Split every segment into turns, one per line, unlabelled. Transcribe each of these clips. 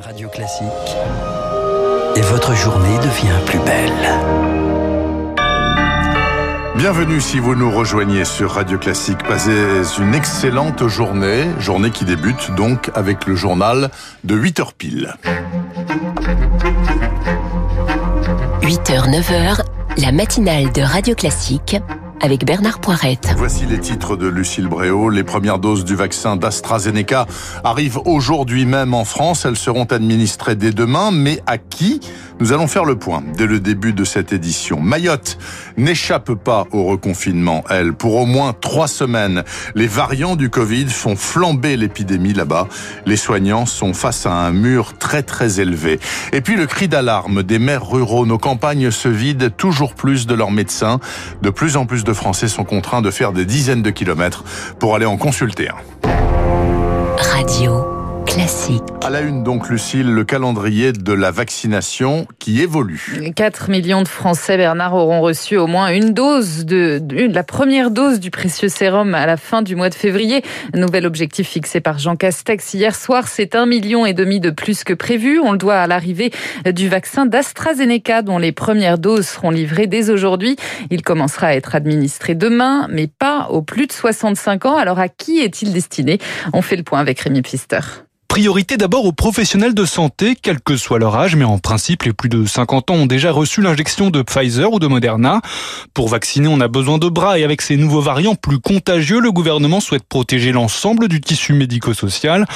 Radio Classique. Et votre journée devient plus belle.
Bienvenue si vous nous rejoignez sur Radio Classique. Passez une excellente journée, journée qui débute donc avec le journal de 8h pile.
8h, 9h, la matinale de Radio Classique avec Bernard Poirette.
Voici les titres de Lucille Bréau. Les premières doses du vaccin d'AstraZeneca arrivent aujourd'hui même en France. Elles seront administrées dès demain. Mais à qui? Nous allons faire le point dès le début de cette édition. Mayotte n'échappe pas au reconfinement, elle. Pour au moins trois semaines, les variants du Covid font flamber l'épidémie là-bas. Les soignants sont face à un mur très très élevé. Et puis le cri d'alarme des maires ruraux. Nos campagnes se vident toujours plus de leurs médecins. De plus en plus de Français sont contraints de faire des dizaines de kilomètres pour aller en consulter un.
Radio classique.
À la une donc, Lucille, le calendrier de la vaccination qui évolue.
4 millions de Français, Bernard, auront reçu au moins une dose de, de, la première dose du précieux sérum à la fin du mois de février. Nouvel objectif fixé par Jean Castex hier soir, c'est un million et demi de plus que prévu. On le doit à l'arrivée du vaccin d'AstraZeneca dont les premières doses seront livrées dès aujourd'hui. Il commencera à être administré demain, mais pas aux plus de 65 ans. Alors à qui est-il destiné? On fait le point avec Rémi Pfister.
Priorité d'abord aux professionnels de santé, quel que soit leur âge, mais en principe, les plus de 50 ans ont déjà reçu l'injection de Pfizer ou de Moderna. Pour vacciner, on a besoin de bras et avec ces nouveaux variants plus contagieux, le gouvernement souhaite protéger l'ensemble du tissu médico-social.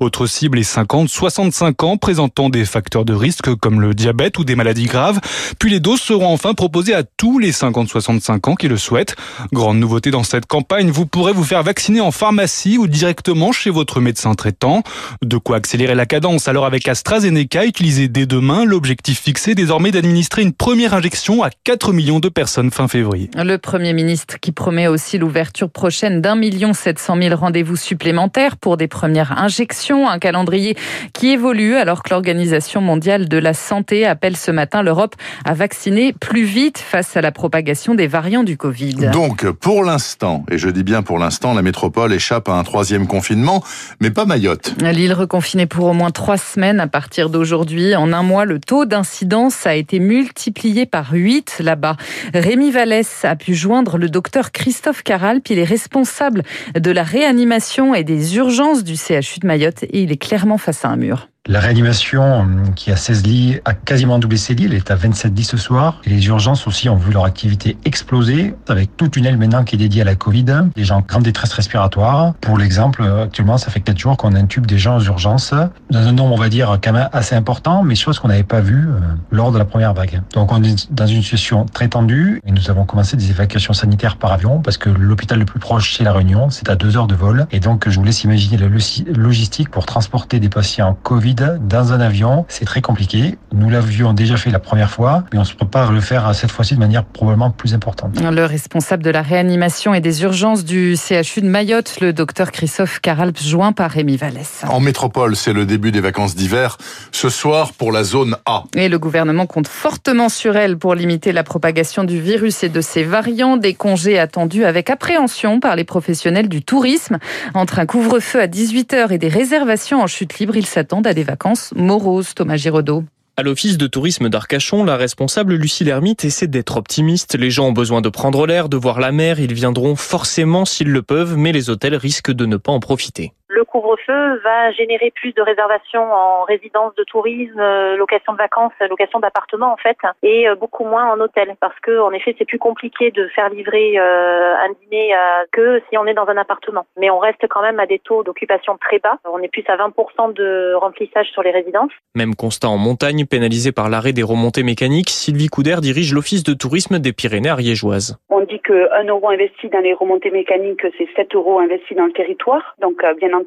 Autre cible, les 50-65 ans présentant des facteurs de risque comme le diabète ou des maladies graves. Puis les doses seront enfin proposées à tous les 50-65 ans qui le souhaitent. Grande nouveauté dans cette campagne, vous pourrez vous faire vacciner en pharmacie ou directement chez votre médecin traitant. De quoi accélérer la cadence. Alors avec AstraZeneca, utilisé dès demain, l'objectif fixé désormais d'administrer une première injection à 4 millions de personnes fin février.
Le Premier ministre qui promet aussi l'ouverture prochaine d'un million sept cent mille rendez-vous supplémentaires pour des premières injections. Un calendrier qui évolue alors que l'Organisation mondiale de la santé appelle ce matin l'Europe à vacciner plus vite face à la propagation des variants du Covid.
Donc pour l'instant, et je dis bien pour l'instant, la métropole échappe à un troisième confinement, mais pas Mayotte.
L'île reconfinée pour au moins trois semaines à partir d'aujourd'hui. En un mois, le taux d'incidence a été multiplié par 8 là-bas. Rémi Vallès a pu joindre le docteur Christophe Caralp. Il est responsable de la réanimation et des urgences du CHU de Mayotte et il est clairement face à un mur.
La réanimation, qui a 16 lits, a quasiment doublé ses lits. Elle est à 27 lits ce soir. Et les urgences aussi ont vu leur activité exploser, avec tout tunnel maintenant qui est dédié à la Covid. Des gens en grande détresse respiratoire. Pour l'exemple, actuellement, ça fait 4 jours qu'on intube des gens aux urgences, dans un nombre, on va dire, quand même assez important, mais chose qu'on n'avait pas vu lors de la première vague. Donc on est dans une situation très tendue, et nous avons commencé des évacuations sanitaires par avion, parce que l'hôpital le plus proche, c'est La Réunion, c'est à 2 heures de vol. Et donc, je vous laisse imaginer la logistique pour transporter des patients Covid dans un avion, c'est très compliqué. Nous l'avions déjà fait la première fois, mais on se prépare à le faire cette fois-ci de manière probablement plus importante.
Le responsable de la réanimation et des urgences du CHU de Mayotte, le docteur Christophe Caralp, joint par Rémi Vallès.
En métropole, c'est le début des vacances d'hiver. Ce soir, pour la zone A.
Et le gouvernement compte fortement sur elle pour limiter la propagation du virus et de ses variants. Des congés attendus avec appréhension par les professionnels du tourisme. Entre un couvre-feu à 18h et des réservations en chute libre, ils s'attendent à des vacances moroses, Thomas Giraudot.
À l'office de tourisme d'Arcachon, la responsable Lucie Lermite essaie d'être optimiste. Les gens ont besoin de prendre l'air, de voir la mer. Ils viendront forcément s'ils le peuvent, mais les hôtels risquent de ne pas en profiter.
Le couvre-feu va générer plus de réservations en résidence de tourisme, location de vacances, location d'appartements en fait, et beaucoup moins en hôtel, parce que en effet c'est plus compliqué de faire livrer un dîner que si on est dans un appartement. Mais on reste quand même à des taux d'occupation très bas. On est plus à 20% de remplissage sur les résidences.
Même constat en montagne, pénalisé par l'arrêt des remontées mécaniques, Sylvie Couder dirige l'office de tourisme des Pyrénées ariégeoises.
On dit que 1 euro investi dans les remontées mécaniques, c'est 7 euros investis dans le territoire. Donc bien entendu,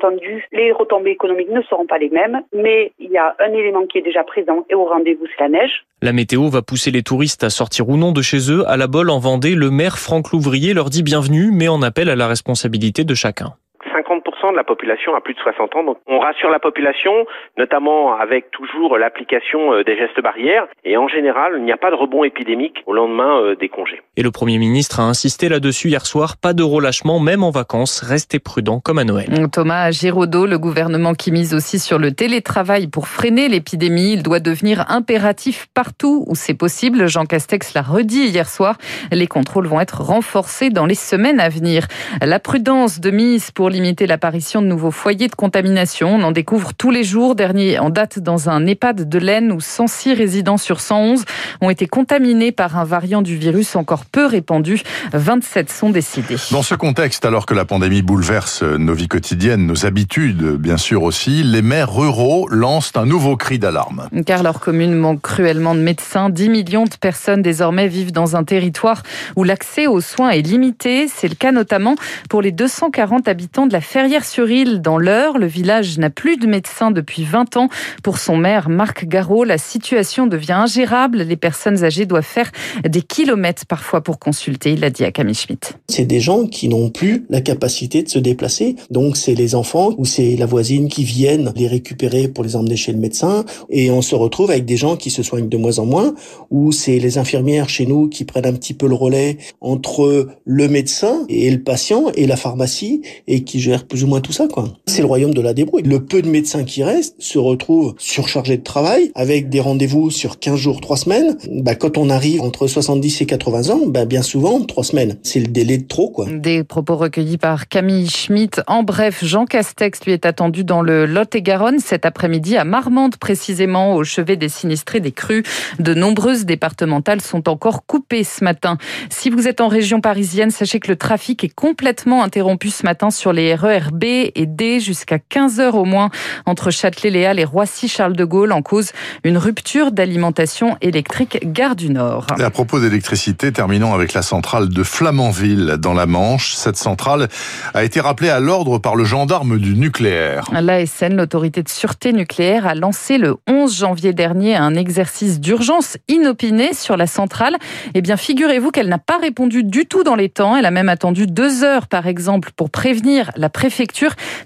les retombées économiques ne seront pas les mêmes, mais il y a un élément qui est déjà présent et au rendez-vous, c'est la neige.
La météo va pousser les touristes à sortir ou non de chez eux. À la Bolle, en Vendée, le maire Franck Louvrier leur dit bienvenue, mais en appelle à la responsabilité de chacun.
50% de la population a plus de 60 ans. Donc on rassure la population, notamment avec toujours l'application euh, des gestes barrières. Et en général, il n'y a pas de rebond épidémique au lendemain euh, des congés.
Et le Premier ministre a insisté là-dessus hier soir. Pas de relâchement, même en vacances. Restez prudents comme à Noël.
Thomas Giraudot, le gouvernement qui mise aussi sur le télétravail pour freiner l'épidémie. Il doit devenir impératif partout où c'est possible. Jean Castex l'a redit hier soir. Les contrôles vont être renforcés dans les semaines à venir. La prudence de mise pour limiter l'apparition de nouveaux foyers de contamination. On en découvre tous les jours. Dernier en date dans un EHPAD de l'Aisne où 106 résidents sur 111 ont été contaminés par un variant du virus encore peu répandu. 27 sont décédés.
Dans ce contexte, alors que la pandémie bouleverse nos vies quotidiennes, nos habitudes, bien sûr aussi, les maires ruraux lancent un nouveau cri d'alarme.
Car leur commune manque cruellement de médecins. 10 millions de personnes désormais vivent dans un territoire où l'accès aux soins est limité. C'est le cas notamment pour les 240 habitants de la Ferrière-sur-Île dans l'Eure. Le village n'a plus de médecins depuis 20 ans. Pour son maire, Marc Garot, la situation devient ingérable. Les personnes âgées doivent faire des kilomètres parfois pour consulter. Il l'a dit à Camille Schmitt.
C'est des gens qui n'ont plus la capacité de se déplacer. Donc c'est les enfants ou c'est la voisine qui viennent les récupérer pour les emmener chez le médecin. Et on se retrouve avec des gens qui se soignent de moins en moins ou c'est les infirmières chez nous qui prennent un petit peu le relais entre le médecin et le patient et la pharmacie et qui gèrent plus ou moins tout ça, quoi. C'est le royaume de la débrouille. Le peu de médecins qui restent se retrouvent surchargés de travail avec des rendez-vous sur 15 jours, 3 semaines. Bah, quand on arrive entre 70 et 80 ans, bah, bien souvent, 3 semaines. C'est le délai de trop, quoi.
Des propos recueillis par Camille Schmitt. En bref, Jean Castex lui est attendu dans le Lot-et-Garonne cet après-midi à Marmande, précisément au chevet des sinistrés des crues. De nombreuses départementales sont encore coupées ce matin. Si vous êtes en région parisienne, sachez que le trafic est complètement interrompu ce matin sur les RER B et D jusqu'à 15 heures au moins entre Châtelet-Léal et Roissy-Charles de Gaulle en cause une rupture d'alimentation électrique gare du Nord.
Et à propos d'électricité, terminons avec la centrale de Flamanville dans la Manche. Cette centrale a été rappelée à l'ordre par le gendarme du nucléaire.
L'ASN, l'autorité de sûreté nucléaire, a lancé le 11 janvier dernier un exercice d'urgence inopiné sur la centrale. Eh bien, figurez-vous qu'elle n'a pas répondu du tout dans les temps. Elle a même attendu deux heures, par exemple, pour prévenir la préfecture.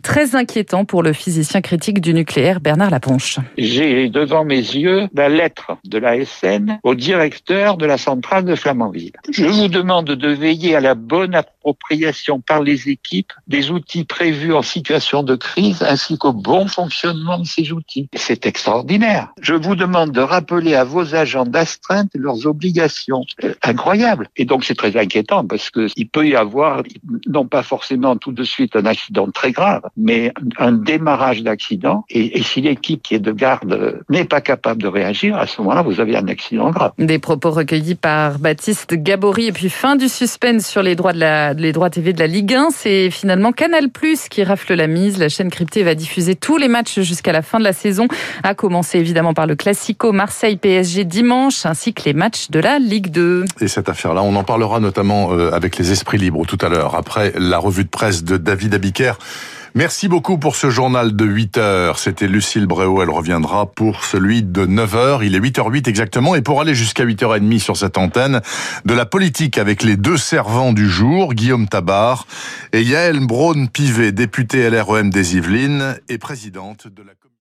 Très inquiétant pour le physicien critique du nucléaire, Bernard Laponche.
J'ai devant mes yeux la lettre de l'ASN au directeur de la centrale de Flamanville. Je vous demande de veiller à la bonne appropriation par les équipes des outils prévus en situation de crise ainsi qu'au bon fonctionnement de ces outils. C'est extraordinaire. Je vous demande de rappeler à vos agents d'astreinte leurs obligations. Euh, incroyable. Et donc c'est très inquiétant parce que il peut y avoir, non pas forcément tout de suite un accident très grave, mais un démarrage d'accident. Et, et si l'équipe qui est de garde n'est pas capable de réagir, à ce moment-là, vous avez un accident grave.
Des propos recueillis par Baptiste Gabory. Et puis fin du suspense sur les droits de la, les droits TV de la Ligue 1. C'est finalement Canal Plus qui rafle la mise. La chaîne cryptée va diffuser tous les matchs jusqu'à la fin de la saison, à commencer évidemment par le Classico Marseille-PSG dimanche, ainsi que les matchs de la Ligue 2.
Et cette affaire-là, on en parlera notamment euh, avec les esprits libres tout à l'heure, après la revue de presse de David Abiker. Merci beaucoup pour ce journal de 8 heures. C'était Lucille Bréau. Elle reviendra pour celui de 9 heures. Il est 8h08 exactement. Et pour aller jusqu'à 8h30 sur cette antenne, de la politique avec les deux servants du jour, Guillaume Tabar et Yael Braun-Pivet, députée LREM des Yvelines et présidente de la